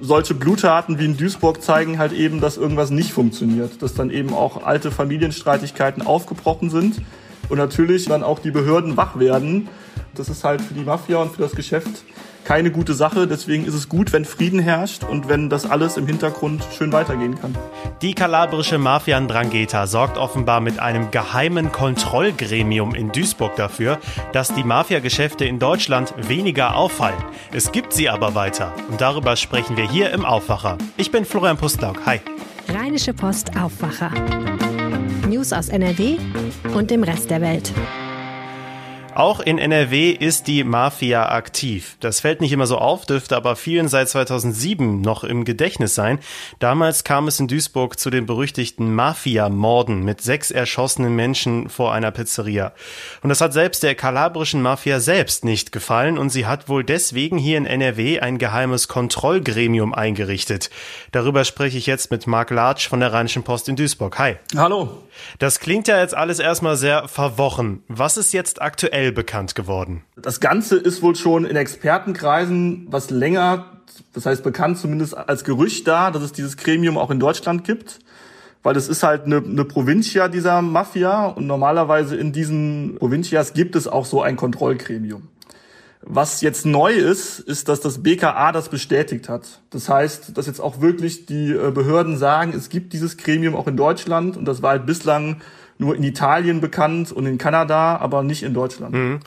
Solche Bluttaten wie in Duisburg zeigen halt eben, dass irgendwas nicht funktioniert, dass dann eben auch alte Familienstreitigkeiten aufgebrochen sind und natürlich dann auch die Behörden wach werden. Das ist halt für die Mafia und für das Geschäft keine gute Sache. Deswegen ist es gut, wenn Frieden herrscht und wenn das alles im Hintergrund schön weitergehen kann. Die kalabrische Mafia Ndrangheta sorgt offenbar mit einem geheimen Kontrollgremium in Duisburg dafür, dass die Mafiageschäfte in Deutschland weniger auffallen. Es gibt sie aber weiter. Und darüber sprechen wir hier im Aufwacher. Ich bin Florian Pustlauk. Hi. Rheinische Post Aufwacher. News aus NRW und dem Rest der Welt. Auch in NRW ist die Mafia aktiv. Das fällt nicht immer so auf, dürfte aber vielen seit 2007 noch im Gedächtnis sein. Damals kam es in Duisburg zu den berüchtigten Mafia-Morden mit sechs erschossenen Menschen vor einer Pizzeria. Und das hat selbst der kalabrischen Mafia selbst nicht gefallen und sie hat wohl deswegen hier in NRW ein geheimes Kontrollgremium eingerichtet. Darüber spreche ich jetzt mit Marc Latsch von der Rheinischen Post in Duisburg. Hi. Hallo. Das klingt ja jetzt alles erstmal sehr verwochen. Was ist jetzt aktuell schnell bekannt geworden. Das Ganze ist wohl schon in Expertenkreisen was länger, das heißt bekannt zumindest als Gerücht da, dass es dieses Gremium auch in Deutschland gibt. Weil es ist halt eine, eine Provincia dieser Mafia und normalerweise in diesen Provincias gibt es auch so ein Kontrollgremium. Was jetzt neu ist, ist, dass das BKA das bestätigt hat. Das heißt, dass jetzt auch wirklich die äh, Behörden sagen, es gibt dieses Gremium auch in Deutschland und das war halt bislang nur in Italien bekannt und in Kanada, aber nicht in Deutschland. Mhm.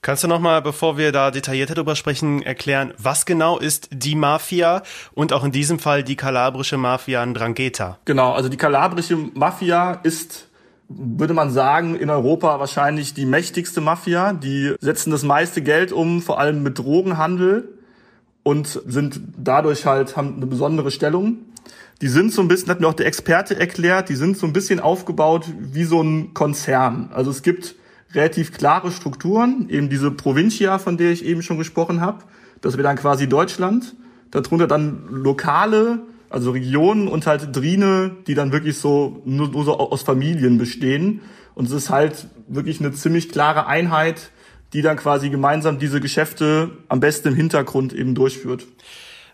Kannst du noch mal, bevor wir da detaillierter drüber sprechen, erklären, was genau ist die Mafia und auch in diesem Fall die kalabrische Mafia Ndrangheta? Genau, also die kalabrische Mafia ist würde man sagen, in Europa wahrscheinlich die mächtigste Mafia. Die setzen das meiste Geld um, vor allem mit Drogenhandel und sind dadurch halt, haben eine besondere Stellung die sind so ein bisschen, hat mir auch der Experte erklärt, die sind so ein bisschen aufgebaut wie so ein Konzern. Also es gibt relativ klare Strukturen, eben diese Provincia, von der ich eben schon gesprochen habe. Das wäre dann quasi Deutschland. Darunter dann lokale, also Regionen und halt Drine, die dann wirklich so nur, nur so aus Familien bestehen. Und es ist halt wirklich eine ziemlich klare Einheit, die dann quasi gemeinsam diese Geschäfte am besten im Hintergrund eben durchführt.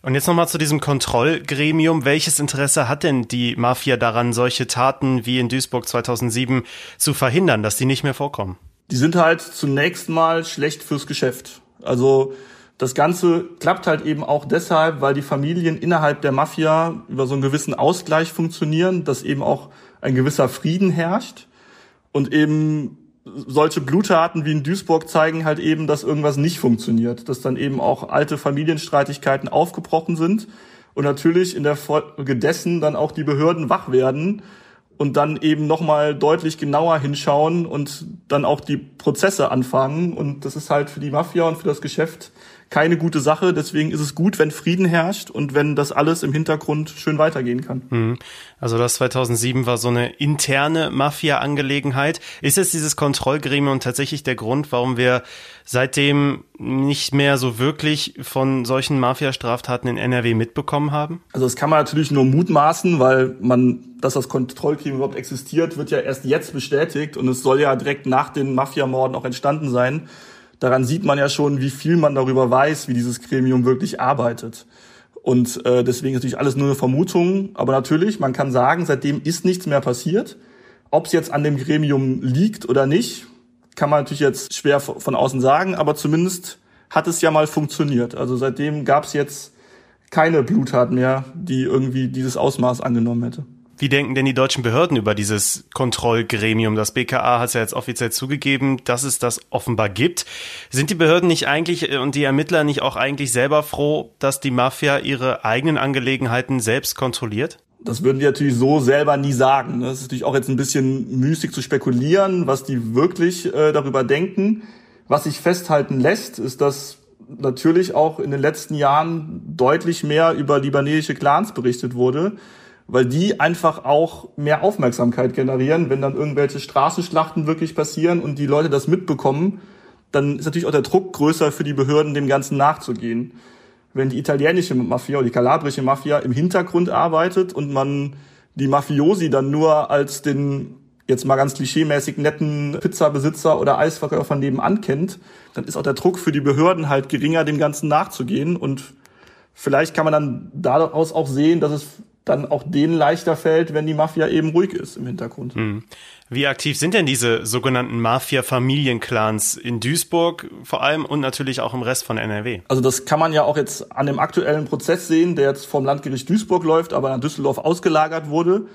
Und jetzt nochmal zu diesem Kontrollgremium. Welches Interesse hat denn die Mafia daran, solche Taten wie in Duisburg 2007 zu verhindern, dass die nicht mehr vorkommen? Die sind halt zunächst mal schlecht fürs Geschäft. Also das Ganze klappt halt eben auch deshalb, weil die Familien innerhalb der Mafia über so einen gewissen Ausgleich funktionieren, dass eben auch ein gewisser Frieden herrscht und eben solche Bluttaten wie in Duisburg zeigen halt eben, dass irgendwas nicht funktioniert, dass dann eben auch alte Familienstreitigkeiten aufgebrochen sind und natürlich in der Folge dessen dann auch die Behörden wach werden und dann eben nochmal deutlich genauer hinschauen und dann auch die Prozesse anfangen. Und das ist halt für die Mafia und für das Geschäft keine gute Sache. Deswegen ist es gut, wenn Frieden herrscht und wenn das alles im Hintergrund schön weitergehen kann. Mhm. Also das 2007 war so eine interne Mafia-Angelegenheit. Ist jetzt dieses Kontrollgremium tatsächlich der Grund, warum wir seitdem nicht mehr so wirklich von solchen Mafia-Straftaten in NRW mitbekommen haben? Also das kann man natürlich nur mutmaßen, weil man, dass das Kontrollgremium überhaupt existiert, wird ja erst jetzt bestätigt und es soll ja direkt nach den Mafiamorden auch entstanden sein. Daran sieht man ja schon, wie viel man darüber weiß, wie dieses Gremium wirklich arbeitet. Und äh, deswegen ist natürlich alles nur eine Vermutung. Aber natürlich, man kann sagen, seitdem ist nichts mehr passiert. Ob es jetzt an dem Gremium liegt oder nicht, kann man natürlich jetzt schwer von außen sagen. Aber zumindest hat es ja mal funktioniert. Also seitdem gab es jetzt keine Bluttat mehr, die irgendwie dieses Ausmaß angenommen hätte. Wie denken denn die deutschen Behörden über dieses Kontrollgremium? Das BKA hat es ja jetzt offiziell zugegeben, dass es das offenbar gibt. Sind die Behörden nicht eigentlich äh, und die Ermittler nicht auch eigentlich selber froh, dass die Mafia ihre eigenen Angelegenheiten selbst kontrolliert? Das würden die natürlich so selber nie sagen. Das ist natürlich auch jetzt ein bisschen müßig zu spekulieren, was die wirklich äh, darüber denken. Was sich festhalten lässt, ist, dass natürlich auch in den letzten Jahren deutlich mehr über libanesische Clans berichtet wurde weil die einfach auch mehr Aufmerksamkeit generieren, wenn dann irgendwelche Straßenschlachten wirklich passieren und die Leute das mitbekommen, dann ist natürlich auch der Druck größer für die Behörden, dem Ganzen nachzugehen. Wenn die italienische Mafia oder die kalabrische Mafia im Hintergrund arbeitet und man die Mafiosi dann nur als den jetzt mal ganz klischeemäßig netten Pizzabesitzer oder Eisverkäufer nebenan kennt, dann ist auch der Druck für die Behörden halt geringer, dem Ganzen nachzugehen und vielleicht kann man dann daraus auch sehen, dass es dann auch denen leichter fällt, wenn die Mafia eben ruhig ist im Hintergrund. Mhm. Wie aktiv sind denn diese sogenannten Mafia-Familienclans in Duisburg vor allem und natürlich auch im Rest von NRW? Also das kann man ja auch jetzt an dem aktuellen Prozess sehen, der jetzt vom Landgericht Duisburg läuft, aber nach Düsseldorf ausgelagert wurde.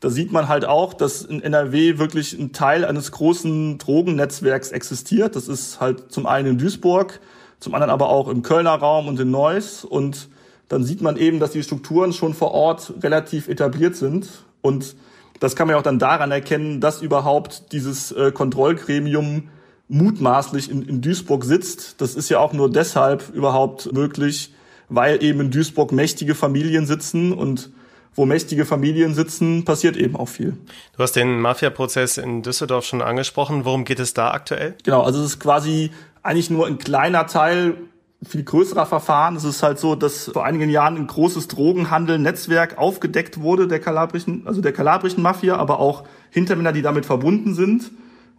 Da sieht man halt auch, dass in NRW wirklich ein Teil eines großen Drogennetzwerks existiert. Das ist halt zum einen in Duisburg, zum anderen aber auch im Kölner Raum und in Neuss. Und dann sieht man eben, dass die Strukturen schon vor Ort relativ etabliert sind. Und das kann man ja auch dann daran erkennen, dass überhaupt dieses äh, Kontrollgremium mutmaßlich in, in Duisburg sitzt. Das ist ja auch nur deshalb überhaupt möglich, weil eben in Duisburg mächtige Familien sitzen und wo mächtige Familien sitzen, passiert eben auch viel. Du hast den Mafia-Prozess in Düsseldorf schon angesprochen. Worum geht es da aktuell? Genau, also es ist quasi eigentlich nur ein kleiner Teil viel größerer Verfahren. Es ist halt so, dass vor einigen Jahren ein großes Drogenhandel-Netzwerk aufgedeckt wurde der kalabrischen, also der kalabrischen Mafia, aber auch Hintermänner, die damit verbunden sind.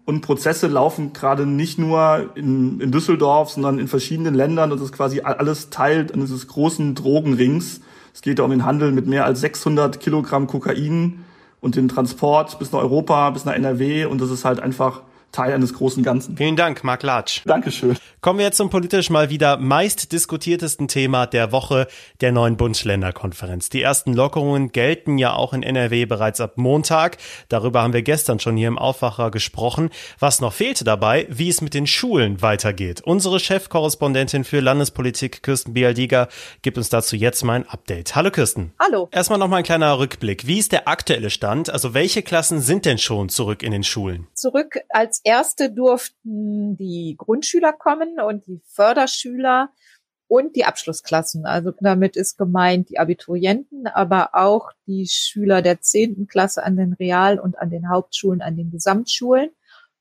Und Prozesse laufen gerade nicht nur in, in Düsseldorf, sondern in verschiedenen Ländern. Das ist quasi alles Teil dieses großen Drogenrings. Es geht da um den Handel mit mehr als 600 Kilogramm Kokain und den Transport bis nach Europa, bis nach NRW. Und das ist halt einfach Teil eines großen Ganzen. Vielen Dank, Marc Latsch. Dankeschön. Kommen wir jetzt zum politisch mal wieder meist diskutiertesten Thema der Woche, der neuen Bundsländerkonferenz. Die ersten Lockerungen gelten ja auch in NRW bereits ab Montag. Darüber haben wir gestern schon hier im Aufwacher gesprochen. Was noch fehlte dabei, wie es mit den Schulen weitergeht. Unsere Chefkorrespondentin für Landespolitik, Kirsten Bialdiger, gibt uns dazu jetzt mal ein Update. Hallo Kirsten. Hallo. Erstmal noch mal ein kleiner Rückblick. Wie ist der aktuelle Stand? Also welche Klassen sind denn schon zurück in den Schulen? Zurück als erste durften die Grundschüler kommen und die Förderschüler und die Abschlussklassen. Also damit ist gemeint die Abiturienten, aber auch die Schüler der zehnten Klasse an den Real- und an den Hauptschulen, an den Gesamtschulen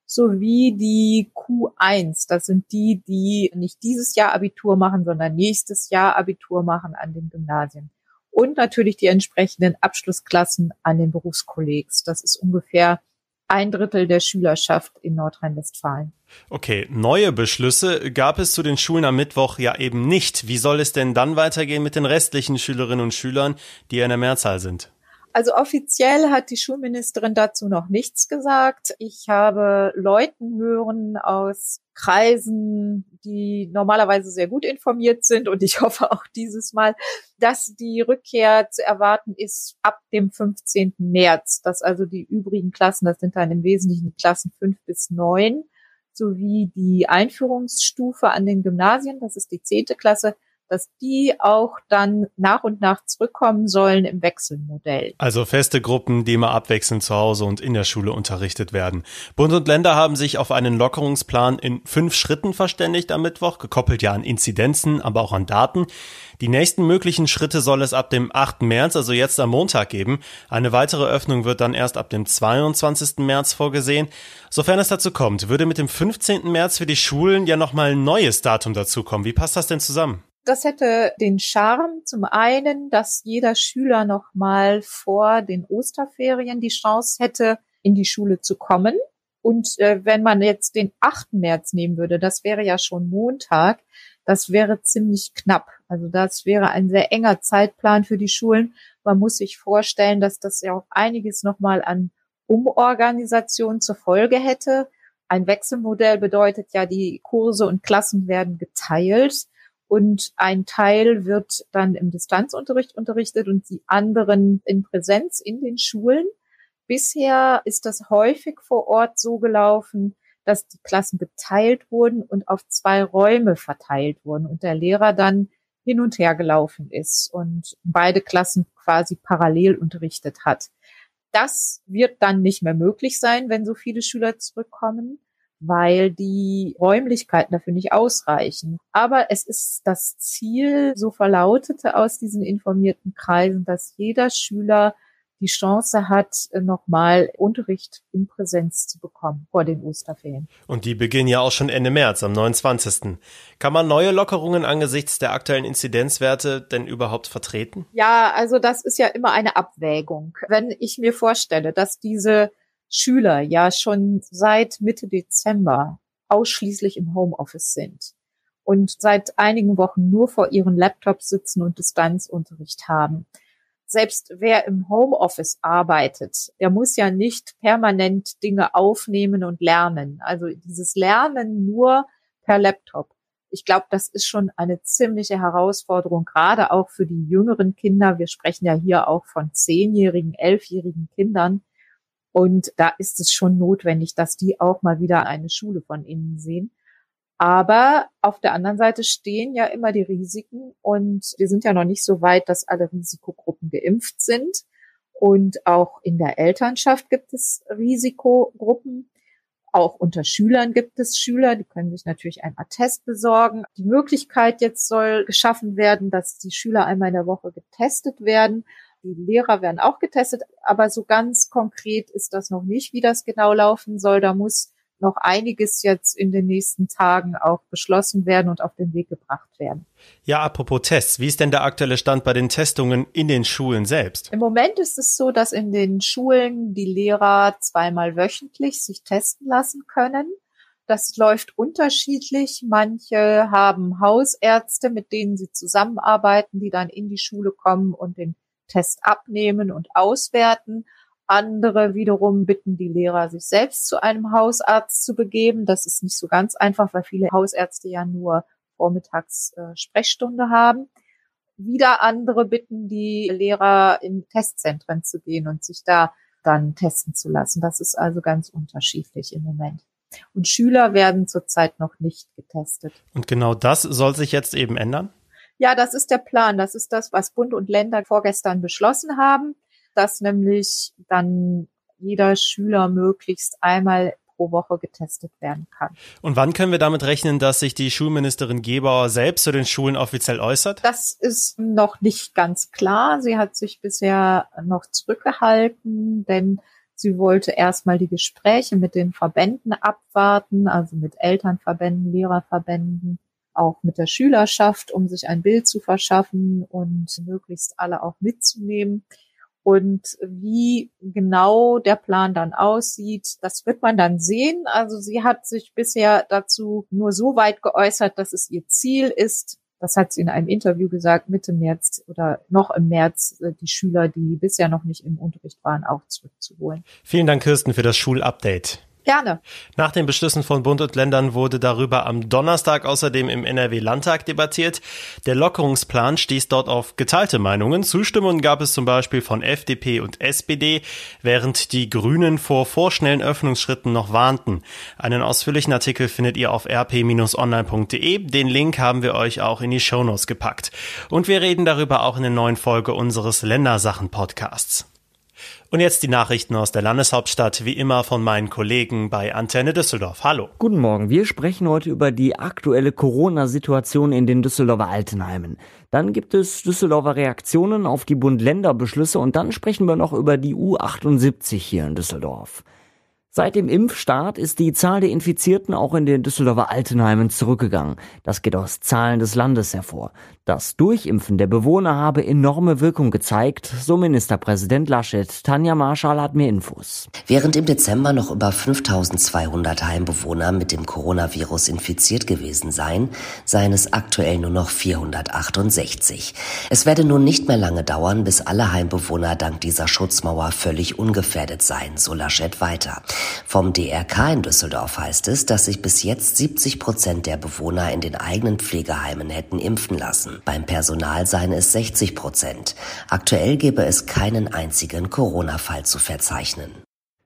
sowie die Q1. Das sind die, die nicht dieses Jahr Abitur machen, sondern nächstes Jahr Abitur machen an den Gymnasien. Und natürlich die entsprechenden Abschlussklassen an den Berufskollegs. Das ist ungefähr ein Drittel der Schülerschaft in Nordrhein-Westfalen. Okay, neue Beschlüsse gab es zu den Schulen am Mittwoch ja eben nicht. Wie soll es denn dann weitergehen mit den restlichen Schülerinnen und Schülern, die in der Mehrzahl sind? Also offiziell hat die Schulministerin dazu noch nichts gesagt. Ich habe Leuten hören aus Kreisen, die normalerweise sehr gut informiert sind und ich hoffe auch dieses Mal, dass die Rückkehr zu erwarten ist ab dem 15. März, dass also die übrigen Klassen, das sind dann im Wesentlichen Klassen fünf bis neun, sowie die Einführungsstufe an den Gymnasien, das ist die zehnte Klasse, dass die auch dann nach und nach zurückkommen sollen im Wechselmodell. Also feste Gruppen, die immer abwechselnd zu Hause und in der Schule unterrichtet werden. Bund und Länder haben sich auf einen Lockerungsplan in fünf Schritten verständigt am Mittwoch, gekoppelt ja an Inzidenzen, aber auch an Daten. Die nächsten möglichen Schritte soll es ab dem 8. März, also jetzt am Montag geben. Eine weitere Öffnung wird dann erst ab dem 22. März vorgesehen. Sofern es dazu kommt, würde mit dem 15. März für die Schulen ja nochmal ein neues Datum dazukommen. Wie passt das denn zusammen? Das hätte den Charme zum einen, dass jeder Schüler noch mal vor den Osterferien die Chance hätte, in die Schule zu kommen. Und äh, wenn man jetzt den 8. März nehmen würde, das wäre ja schon Montag, das wäre ziemlich knapp. Also das wäre ein sehr enger Zeitplan für die Schulen. Man muss sich vorstellen, dass das ja auch einiges nochmal an Umorganisation zur Folge hätte. Ein Wechselmodell bedeutet ja, die Kurse und Klassen werden geteilt und ein Teil wird dann im Distanzunterricht unterrichtet und die anderen in Präsenz in den Schulen. Bisher ist das häufig vor Ort so gelaufen, dass die Klassen geteilt wurden und auf zwei Räume verteilt wurden und der Lehrer dann hin und her gelaufen ist und beide Klassen quasi parallel unterrichtet hat. Das wird dann nicht mehr möglich sein, wenn so viele Schüler zurückkommen weil die Räumlichkeiten dafür nicht ausreichen. Aber es ist das Ziel, so verlautete aus diesen informierten Kreisen, dass jeder Schüler die Chance hat, nochmal Unterricht in Präsenz zu bekommen vor den Osterferien. Und die beginnen ja auch schon Ende März, am 29. Kann man neue Lockerungen angesichts der aktuellen Inzidenzwerte denn überhaupt vertreten? Ja, also das ist ja immer eine Abwägung. Wenn ich mir vorstelle, dass diese Schüler ja schon seit Mitte Dezember ausschließlich im Homeoffice sind und seit einigen Wochen nur vor ihren Laptops sitzen und Distanzunterricht haben. Selbst wer im Homeoffice arbeitet, der muss ja nicht permanent Dinge aufnehmen und lernen. Also dieses Lernen nur per Laptop. Ich glaube, das ist schon eine ziemliche Herausforderung, gerade auch für die jüngeren Kinder. Wir sprechen ja hier auch von zehnjährigen, elfjährigen Kindern. Und da ist es schon notwendig, dass die auch mal wieder eine Schule von innen sehen. Aber auf der anderen Seite stehen ja immer die Risiken und wir sind ja noch nicht so weit, dass alle Risikogruppen geimpft sind. Und auch in der Elternschaft gibt es Risikogruppen. Auch unter Schülern gibt es Schüler, die können sich natürlich ein Attest besorgen. Die Möglichkeit jetzt soll geschaffen werden, dass die Schüler einmal in der Woche getestet werden. Die Lehrer werden auch getestet, aber so ganz konkret ist das noch nicht, wie das genau laufen soll. Da muss noch einiges jetzt in den nächsten Tagen auch beschlossen werden und auf den Weg gebracht werden. Ja, apropos Tests, wie ist denn der aktuelle Stand bei den Testungen in den Schulen selbst? Im Moment ist es so, dass in den Schulen die Lehrer zweimal wöchentlich sich testen lassen können. Das läuft unterschiedlich. Manche haben Hausärzte, mit denen sie zusammenarbeiten, die dann in die Schule kommen und den Test abnehmen und auswerten. Andere wiederum bitten die Lehrer, sich selbst zu einem Hausarzt zu begeben. Das ist nicht so ganz einfach, weil viele Hausärzte ja nur vormittags äh, Sprechstunde haben. Wieder andere bitten die Lehrer in Testzentren zu gehen und sich da dann testen zu lassen. Das ist also ganz unterschiedlich im Moment. Und Schüler werden zurzeit noch nicht getestet. Und genau das soll sich jetzt eben ändern? Ja, das ist der Plan. Das ist das, was Bund und Länder vorgestern beschlossen haben dass nämlich dann jeder Schüler möglichst einmal pro Woche getestet werden kann. Und wann können wir damit rechnen, dass sich die Schulministerin Gebauer selbst zu den Schulen offiziell äußert? Das ist noch nicht ganz klar. Sie hat sich bisher noch zurückgehalten, denn sie wollte erstmal die Gespräche mit den Verbänden abwarten, also mit Elternverbänden, Lehrerverbänden, auch mit der Schülerschaft, um sich ein Bild zu verschaffen und möglichst alle auch mitzunehmen. Und wie genau der Plan dann aussieht, das wird man dann sehen. Also sie hat sich bisher dazu nur so weit geäußert, dass es ihr Ziel ist, das hat sie in einem Interview gesagt, Mitte März oder noch im März äh, die Schüler, die bisher noch nicht im Unterricht waren, auch zurückzuholen. Vielen Dank, Kirsten, für das Schulupdate. Gerne. Nach den Beschlüssen von Bund und Ländern wurde darüber am Donnerstag außerdem im NRW-Landtag debattiert. Der Lockerungsplan stieß dort auf geteilte Meinungen. Zustimmung gab es zum Beispiel von FDP und SPD, während die Grünen vor vorschnellen Öffnungsschritten noch warnten. Einen ausführlichen Artikel findet ihr auf rp-online.de. Den Link haben wir euch auch in die Shownotes gepackt. Und wir reden darüber auch in der neuen Folge unseres Ländersachen-Podcasts. Und jetzt die Nachrichten aus der Landeshauptstadt, wie immer von meinen Kollegen bei Antenne Düsseldorf. Hallo. Guten Morgen. Wir sprechen heute über die aktuelle Corona-Situation in den Düsseldorfer Altenheimen. Dann gibt es Düsseldorfer Reaktionen auf die Bund-Länder-Beschlüsse und dann sprechen wir noch über die U78 hier in Düsseldorf. Seit dem Impfstart ist die Zahl der Infizierten auch in den Düsseldorfer Altenheimen zurückgegangen. Das geht aus Zahlen des Landes hervor. Das Durchimpfen der Bewohner habe enorme Wirkung gezeigt, so Ministerpräsident Laschet. Tanja Marschall hat mehr Infos. Während im Dezember noch über 5200 Heimbewohner mit dem Coronavirus infiziert gewesen seien, seien es aktuell nur noch 468. Es werde nun nicht mehr lange dauern, bis alle Heimbewohner dank dieser Schutzmauer völlig ungefährdet seien, so Laschet weiter. Vom DRK in Düsseldorf heißt es, dass sich bis jetzt 70 Prozent der Bewohner in den eigenen Pflegeheimen hätten impfen lassen. Beim Personal seien es 60 Prozent. Aktuell gebe es keinen einzigen Corona-Fall zu verzeichnen.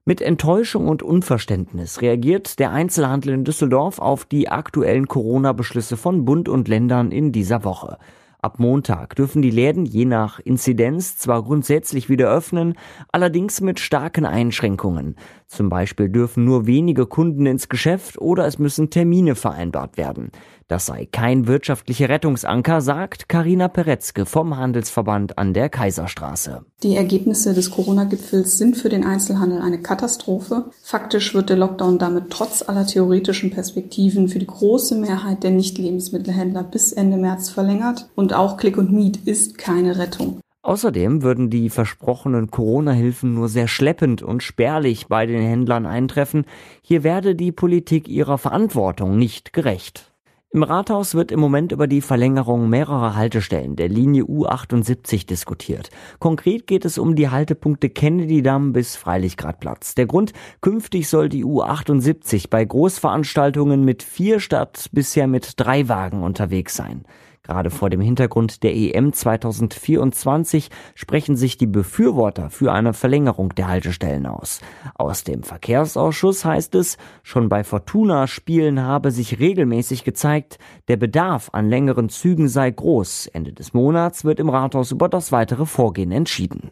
Mit Enttäuschung und Unverständnis reagiert der Einzelhandel in Düsseldorf auf die aktuellen Corona-Beschlüsse von Bund und Ländern in dieser Woche. Ab Montag dürfen die Läden je nach Inzidenz zwar grundsätzlich wieder öffnen, allerdings mit starken Einschränkungen. Zum Beispiel dürfen nur wenige Kunden ins Geschäft oder es müssen Termine vereinbart werden. Das sei kein wirtschaftlicher Rettungsanker, sagt Karina Peretzke vom Handelsverband an der Kaiserstraße. Die Ergebnisse des Corona-Gipfels sind für den Einzelhandel eine Katastrophe. Faktisch wird der Lockdown damit trotz aller theoretischen Perspektiven für die große Mehrheit der Nicht-Lebensmittelhändler bis Ende März verlängert. Und auch Click und Meet ist keine Rettung. Außerdem würden die versprochenen Corona-Hilfen nur sehr schleppend und spärlich bei den Händlern eintreffen. Hier werde die Politik ihrer Verantwortung nicht gerecht. Im Rathaus wird im Moment über die Verlängerung mehrerer Haltestellen der Linie U78 diskutiert. Konkret geht es um die Haltepunkte Kennedy-Damm bis Freilichgradplatz. Der Grund, künftig soll die U78 bei Großveranstaltungen mit vier statt bisher mit drei Wagen unterwegs sein. Gerade vor dem Hintergrund der EM 2024 sprechen sich die Befürworter für eine Verlängerung der Haltestellen aus. Aus dem Verkehrsausschuss heißt es, schon bei Fortuna-Spielen habe sich regelmäßig gezeigt, der Bedarf an längeren Zügen sei groß. Ende des Monats wird im Rathaus über das weitere Vorgehen entschieden.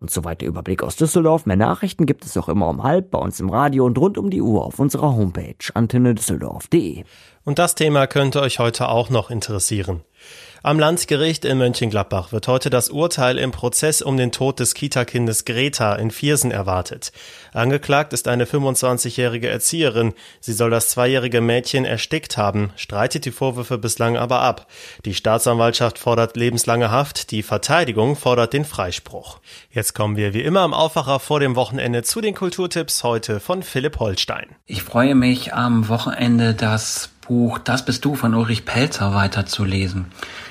Und soweit der Überblick aus Düsseldorf. Mehr Nachrichten gibt es auch immer um halb bei uns im Radio und rund um die Uhr auf unserer Homepage antennedüsseldorf.de. Und das Thema könnte euch heute auch noch interessieren. Am Landgericht in Mönchengladbach wird heute das Urteil im Prozess um den Tod des Kita-Kindes Greta in Viersen erwartet. Angeklagt ist eine 25-jährige Erzieherin. Sie soll das zweijährige Mädchen erstickt haben, streitet die Vorwürfe bislang aber ab. Die Staatsanwaltschaft fordert lebenslange Haft, die Verteidigung fordert den Freispruch. Jetzt kommen wir wie immer am Aufwacher vor dem Wochenende zu den Kulturtipps heute von Philipp Holstein. Ich freue mich am Wochenende das Buch Das bist du von Ulrich Pelzer weiterzulesen.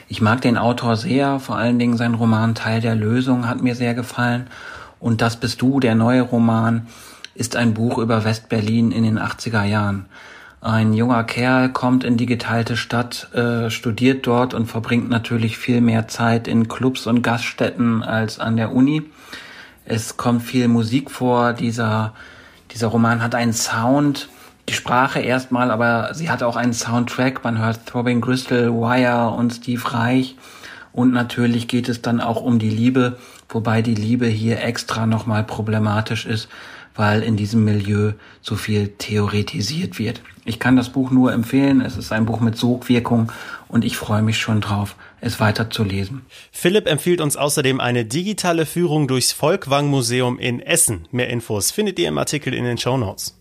Ich mag den Autor sehr, vor allen Dingen sein Roman Teil der Lösung hat mir sehr gefallen. Und Das bist du, der neue Roman, ist ein Buch über Westberlin in den 80er Jahren. Ein junger Kerl kommt in die geteilte Stadt, äh, studiert dort und verbringt natürlich viel mehr Zeit in Clubs und Gaststätten als an der Uni. Es kommt viel Musik vor. Dieser, dieser Roman hat einen Sound, die Sprache erstmal, aber sie hat auch einen Soundtrack. Man hört Throbbing Crystal, Wire und Steve Reich. Und natürlich geht es dann auch um die Liebe, wobei die Liebe hier extra nochmal problematisch ist, weil in diesem Milieu so viel theoretisiert wird. Ich kann das Buch nur empfehlen. Es ist ein Buch mit Sogwirkung und ich freue mich schon drauf, es weiterzulesen. Philipp empfiehlt uns außerdem eine digitale Führung durchs Volkwang Museum in Essen. Mehr Infos findet ihr im Artikel in den Show Notes.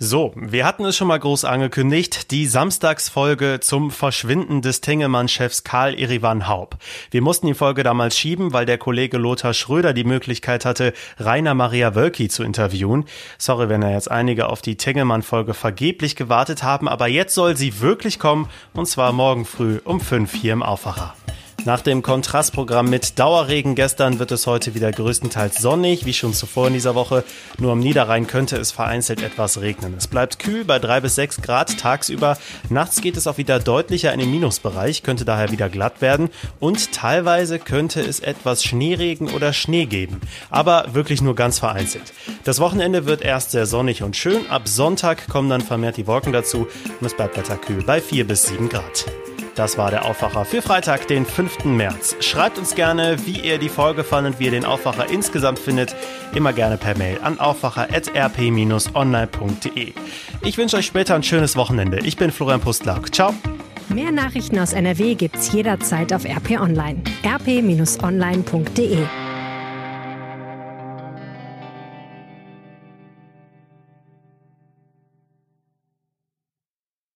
So, wir hatten es schon mal groß angekündigt, die Samstagsfolge zum Verschwinden des Tengelmann-Chefs Karl Erivan Haub. Wir mussten die Folge damals schieben, weil der Kollege Lothar Schröder die Möglichkeit hatte, Rainer Maria Wölki zu interviewen. Sorry, wenn ja jetzt einige auf die Tengelmann-Folge vergeblich gewartet haben, aber jetzt soll sie wirklich kommen, und zwar morgen früh um fünf hier im Aufwacher. Nach dem Kontrastprogramm mit Dauerregen gestern wird es heute wieder größtenteils sonnig, wie schon zuvor in dieser Woche. Nur am Niederrhein könnte es vereinzelt etwas regnen. Es bleibt kühl bei drei bis sechs Grad tagsüber. Nachts geht es auch wieder deutlicher in den Minusbereich, könnte daher wieder glatt werden. Und teilweise könnte es etwas Schneeregen oder Schnee geben. Aber wirklich nur ganz vereinzelt. Das Wochenende wird erst sehr sonnig und schön. Ab Sonntag kommen dann vermehrt die Wolken dazu und es bleibt weiter kühl bei vier bis sieben Grad. Das war der Aufwacher für Freitag, den 5. März. Schreibt uns gerne, wie ihr die Folge fandet, wie ihr den Aufwacher insgesamt findet. Immer gerne per Mail an aufwacher.rp-online.de. Ich wünsche euch später ein schönes Wochenende. Ich bin Florian Pustlauk. Ciao. Mehr Nachrichten aus NRW gibt's jederzeit auf RP Online. rp-online.de